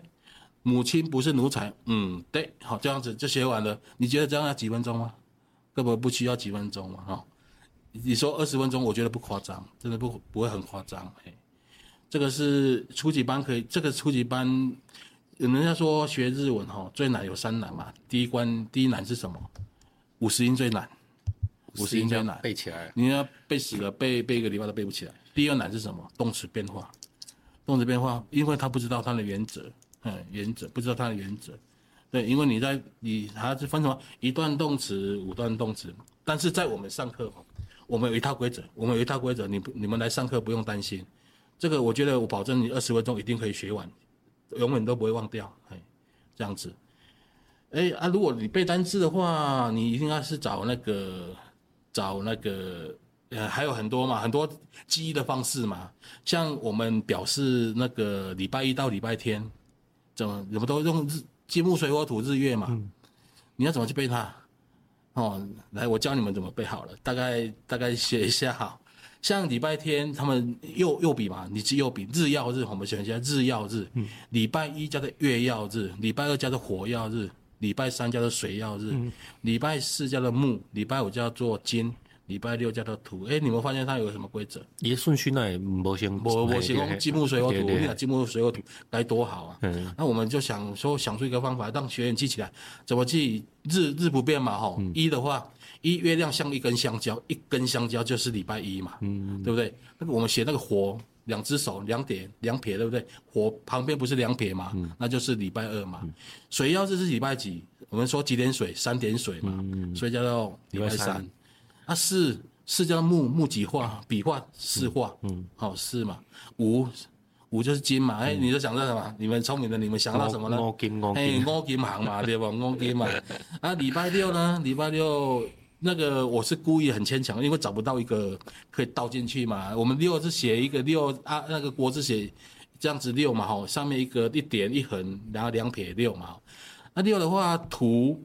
母亲不是奴才，嗯，对，好，这样子就学完了。你觉得这样要几分钟吗？根本不需要几分钟嘛，哈。你说二十分钟，我觉得不夸张，真的不不会很夸张。嘿，这个是初级班可以，这个初级班，人家说学日文哈，最难有三难嘛。第一关第一难是什么？五十音最难。五十音最难背起来，你要背死了，背背一个礼拜都背不起来。第二难是什么？动词变化，动词变化，因为他不知道它的原则，嗯，原则不知道它的原则，对，因为你在你还是分什么一段动词、五段动词，但是在我们上课，我们有一套规则，我们有一套规则，你你们来上课不用担心，这个我觉得我保证你二十分钟一定可以学完，永远都不会忘掉，哎，这样子。哎啊，如果你背单字的话，你一定要是找那个找那个呃，还有很多嘛，很多记忆的方式嘛，像我们表示那个礼拜一到礼拜天，怎么怎么都用日。金木水火土日月嘛，嗯、你要怎么去背它？哦，来，我教你们怎么背好了，大概大概写一下哈。像礼拜天他们右右比嘛，你记右比，日曜日我们选一下日曜日。嗯。礼拜一叫做月曜日，礼拜二叫做火曜日，礼拜三叫做水曜日，嗯、礼拜四叫做木，礼拜五叫做金。礼拜六叫做土，哎，你们发现它有什么规则？
也顺序那也不行，
我我形容金木水火土，你看金木水火土该多好啊！嗯，那我们就想说，想出一个方法，让学员记起来，怎么记？日日不变嘛，吼，一的话，一月亮像一根香蕉，一根香蕉就是礼拜一嘛，嗯，对不对？那个我们写那个火，两只手两点两撇，对不对？火旁边不是两撇嘛，那就是礼拜二嘛。水曜日是礼拜几？我们说几点水？三点水嘛，所以叫做礼拜三。啊，四四叫木木几画笔画四画，嗯，好四嘛，五五就是金嘛，哎，你就想到什么？你们聪明的，你们想到什么呢？五金五金，哎，五金行嘛，对吧？五金嘛。啊，礼拜六呢？礼拜六那个我是故意很牵强，因为找不到一个可以倒进去嘛。我们六是写一个六啊，那个国字写这样子六嘛，吼，上面一个一点一横，然后两撇六嘛。那六的话土。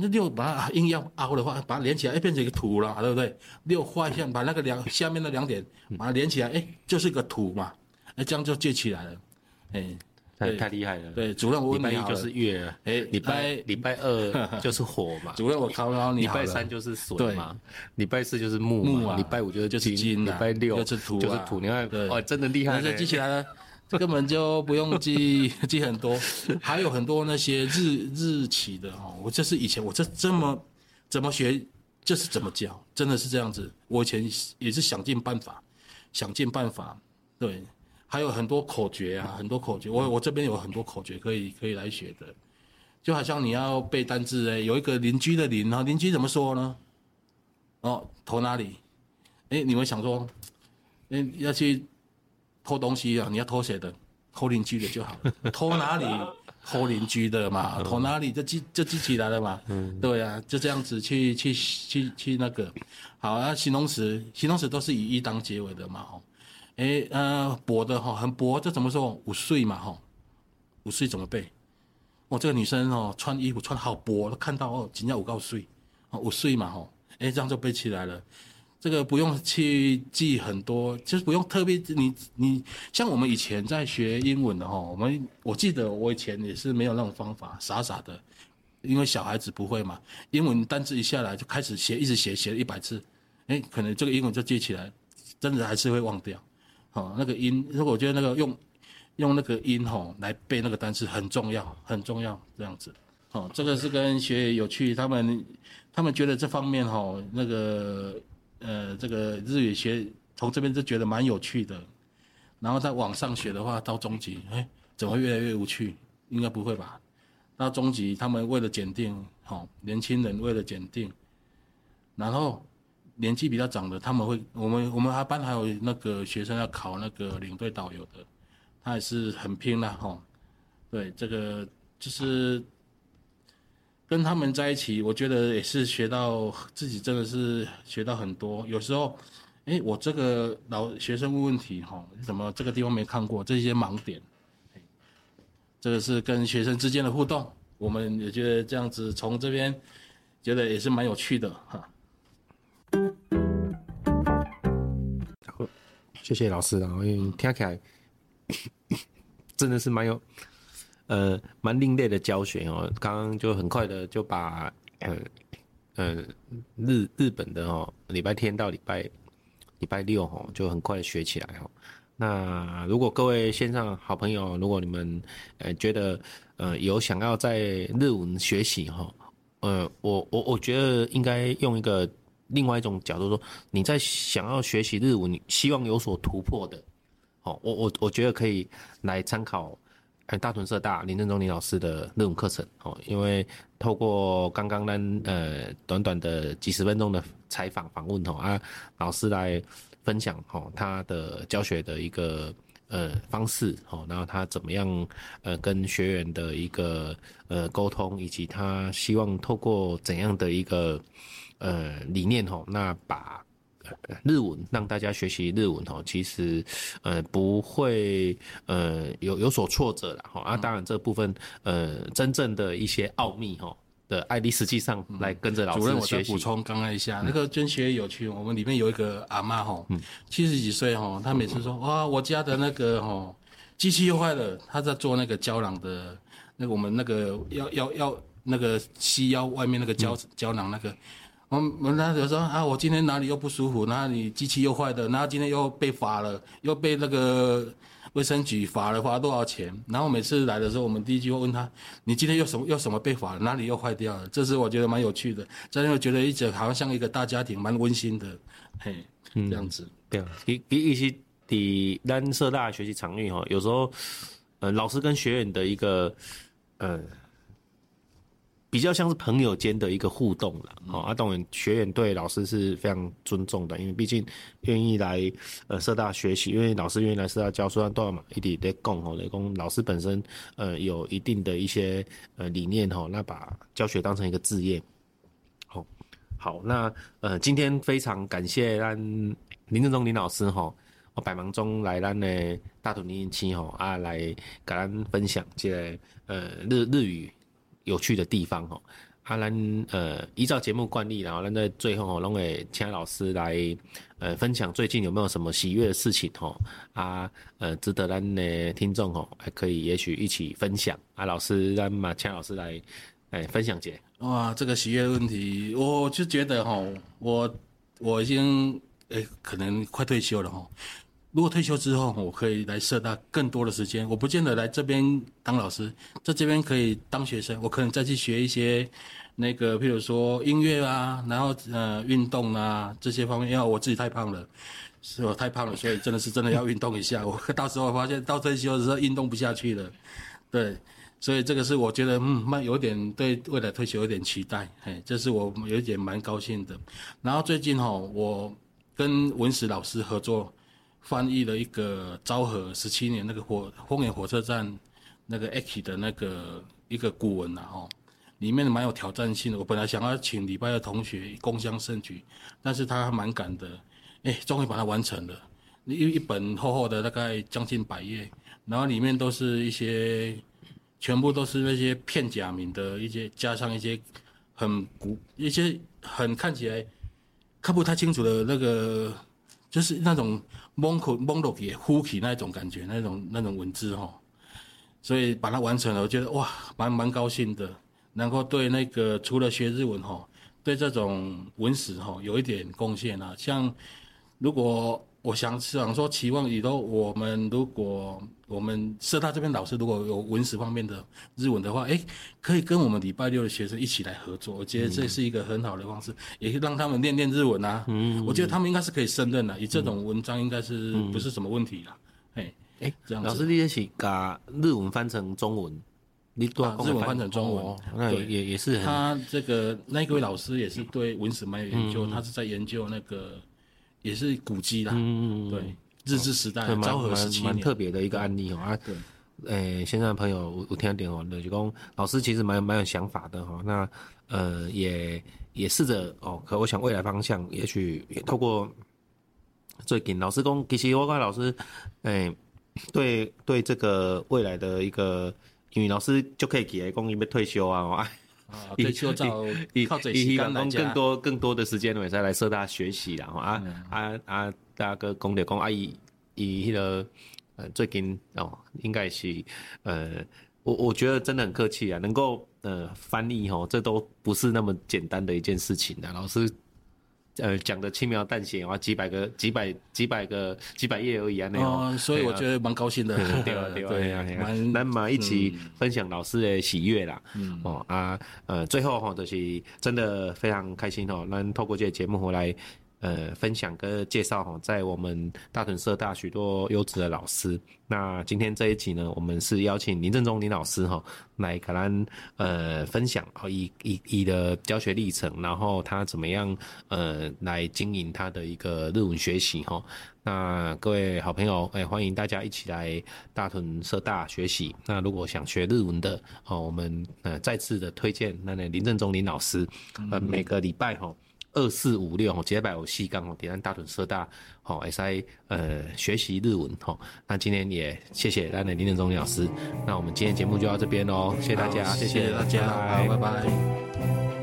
那六把它硬要凹的话，把它连起来，哎，变成一个土了，对不对？六画一下，把那个两下面的两点把它连起来，哎，就是一个土嘛，哎，这样就接起来了，哎，
太太厉害了。
对，主任，我问你，礼拜一
就是月，哎，礼拜礼拜二 就是火嘛。
主任，我考考你，
礼拜三就是水嘛，礼拜四就是木嘛，礼拜五就是就是金，礼拜六就是土，就是土。你看，哇，真的厉害，
记起来了。这根本就不用记 记很多，还有很多那些日日期的哈，我这是以前我这这么怎么学就是怎么教，真的是这样子。我以前也是想尽办法，想尽办法，对，还有很多口诀啊，很多口诀，我我这边有很多口诀可以可以来学的，就好像你要背单字哎，有一个邻居的邻啊，邻居怎么说呢？哦，投哪里？哎，你们想说，哎要去。偷东西啊！你要偷谁的？偷邻居的就好了。偷哪里？偷邻居的嘛。偷哪里就记就记起来了嘛。嗯，对啊，就这样子去去去去那个。好啊，形容词形容词都是以一当结尾的嘛。吼，哎呃薄的哈，很薄，这怎么说？五岁嘛吼，五岁怎么背？哦，这个女生哦，穿衣服穿好薄，看到哦，紧要五告岁，哦五岁嘛吼，哎这样就背起来了。这个不用去记很多，就是不用特别你你像我们以前在学英文的哈，我们我记得我以前也是没有那种方法，傻傻的，因为小孩子不会嘛，英文单字一下来就开始写，一直写写了一百次，哎，可能这个英文就记起来，真的还是会忘掉，哦，那个音，如果我觉得那个用用那个音吼来背那个单词很重要，很重要，这样子，哦，这个是跟学员有趣，他们他们觉得这方面吼那个。呃，这个日语学从这边就觉得蛮有趣的，然后在网上学的话，到中级，哎，怎么会越来越无趣？应该不会吧？到中级，他们为了检定，好、哦，年轻人为了检定，然后年纪比较长的，他们会，我们我们还班还有那个学生要考那个领队导游的，他也是很拼的哈、对，这个就是。跟他们在一起，我觉得也是学到自己真的是学到很多。有时候，哎，我这个老学生问问题哈，怎么这个地方没看过这些盲点？这个是跟学生之间的互动，我们也觉得这样子从这边觉得也是蛮有趣的哈。
好，谢谢老师啊，因为听起来 真的是蛮有。呃，蛮另类的教学哦。刚刚就很快的就把呃呃日日本的哦，礼拜天到礼拜礼拜六哦，就很快的学起来哦。那如果各位线上好朋友，如果你们呃觉得呃有想要在日文学习哈，呃，我我我觉得应该用一个另外一种角度说，你在想要学习日文，你希望有所突破的，哦，我我我觉得可以来参考。哎，大屯社大林正中林老师的日文课程哦，因为透过刚刚呢呃短短的几十分钟的采访访问哦啊，老师来分享哦他的教学的一个呃方式哦，然后他怎么样呃跟学员的一个呃沟通，以及他希望透过怎样的一个呃理念吼，那把。日文让大家学习日文吼，其实呃不会呃有有所挫折了哈啊，当然这部分呃真正的一些奥秘哈的爱丽实际上来跟着老师学习。主任，我再
补充刚刚一下，那个捐血有趣，我们里面有一个阿妈吼，七十几岁吼，她每次说哇我家的那个吼机器又坏了，她在做那个胶囊的，那个我们那个要要要那个西腰外面那个胶胶囊那个。我我那时候说啊，我今天哪里又不舒服，哪里机器又坏的，然后今天又被罚了，又被那个卫生局罚了，罚多少钱？然后每次来的时候，我们第一句话问他，你今天又什么又什么被罚了？哪里又坏掉了？这是我觉得蛮有趣的，真的觉得一直好像像一个大家庭，蛮温馨的，嘿，这样子。嗯、
对啊，其其一些的咱社大学习场域哈，有时候呃老师跟学员的一个呃。比较像是朋友间的一个互动了，哦，啊，当然学员对老师是非常尊重的，因为毕竟愿意来呃社大学习，因为老师愿意来社大教书，都要嘛一直在讲吼，来讲老师本身呃有一定的一些呃理念吼，那把教学当成一个职业，好，好，那呃今天非常感谢咱林正中林老师吼，我百忙中来咱的大屯零零七吼啊来跟咱分享这个呃日日语。有趣的地方哈，啊、兰呃，依照节目惯例，然后咱在最后哈，拢会请老师来呃分享最近有没有什么喜悦的事情哈啊呃，值得咱的听众哈还可以也许一起分享。啊，老师让马强老师来哎分享解
哇，这个喜悦问题，我就觉得哈，我我已经哎可能快退休了哈。如果退休之后，我可以来社大更多的时间。我不见得来这边当老师，在这边可以当学生。我可能再去学一些那个，譬如说音乐啊，然后呃运动啊这些方面。因为我自己太胖了，是我太胖了，所以真的是真的要运动一下。我到时候发现到退休的时候运动不下去了，对，所以这个是我觉得嗯蛮有点对未来退休有点期待，嘿，这是我有一点蛮高兴的。然后最近哈，我跟文史老师合作。翻译了一个昭和十七年那个火丰原火车站那个 Aki 的那个一个古文呐，哦，里面蛮有挑战性的。我本来想要请礼拜二同学共襄盛举，但是他蛮赶的，哎，终于把它完成了。一一本厚厚的，大概将近百页，然后里面都是一些，全部都是那些片假名的一些，加上一些很古一些很看起来看不太清楚的那个，就是那种。蒙口蒙落去呼起那种感觉，那种那种文字哈，所以把它完成了，我觉得哇，蛮蛮高兴的，能够对那个除了学日文哈，对这种文史哈有一点贡献啊。像如果我想想说，期望以后我们如果。我们社大这边老师如果有文史方面的日文的话，哎，可以跟我们礼拜六的学生一起来合作，我觉得这是一个很好的方式，也可以让他们练练日文啊。嗯，我觉得他们应该是可以胜任的，以这种文章应该是不是什么问题啦。哎哎，这样子。
老师，你也是把日文翻成中文，你把
日文翻成中文，
那也也是。
他这个那一位老师也是对文史蛮有研究，他是在研究那个也是古迹啦。嗯嗯，对。日治时代，昭和时期，
蛮特别的一个案例哦啊，对，诶，线上的朋友，我我听点哦，就讲老师其实蛮蛮有想法的哈，那呃也也试着哦，可我想未来方向，也许也透过最近老师讲，其实我看老师，诶，对对这个未来的一个，因为老师就可以给讲因为退休啊，啊，
退休之后靠这些
更多更多的时间，我再来社大学习然后啊啊啊。大哥讲的讲阿姨，伊迄个呃最近哦，应该是呃我我觉得真的很客气啊，能够呃翻译吼，这都不是那么简单的一件事情的。老师呃讲的轻描淡写啊，几百个几百几百个几百页而已啊，那种，
所以我觉得蛮高兴的，
对啊 对啊对啊，蛮那么一起分享老师的喜悦啦，嗯。哦啊呃最后哈就是真的非常开心哦，能透过这个节目回来。呃分享跟介绍哈，在我们大屯社大许多优质的老师。那今天这一集呢，我们是邀请林正中林老师哈来跟咱呃分享哦，以以以的教学历程，然后他怎么样呃来经营他的一个日文学习哈。那各位好朋友，哎，欢迎大家一起来大屯社大学习。那如果想学日文的哦，我们呃再次的推荐那那林正中林老师，呃每个礼拜哈。二四五六吼，结拜有细杠吼，点咱大屯社大吼，会使呃学习日文吼。那今天也谢谢咱的林正中老师。那我们今天节目就到这边喽，谢谢大家，谢谢，
谢谢大家，拜拜。拜拜。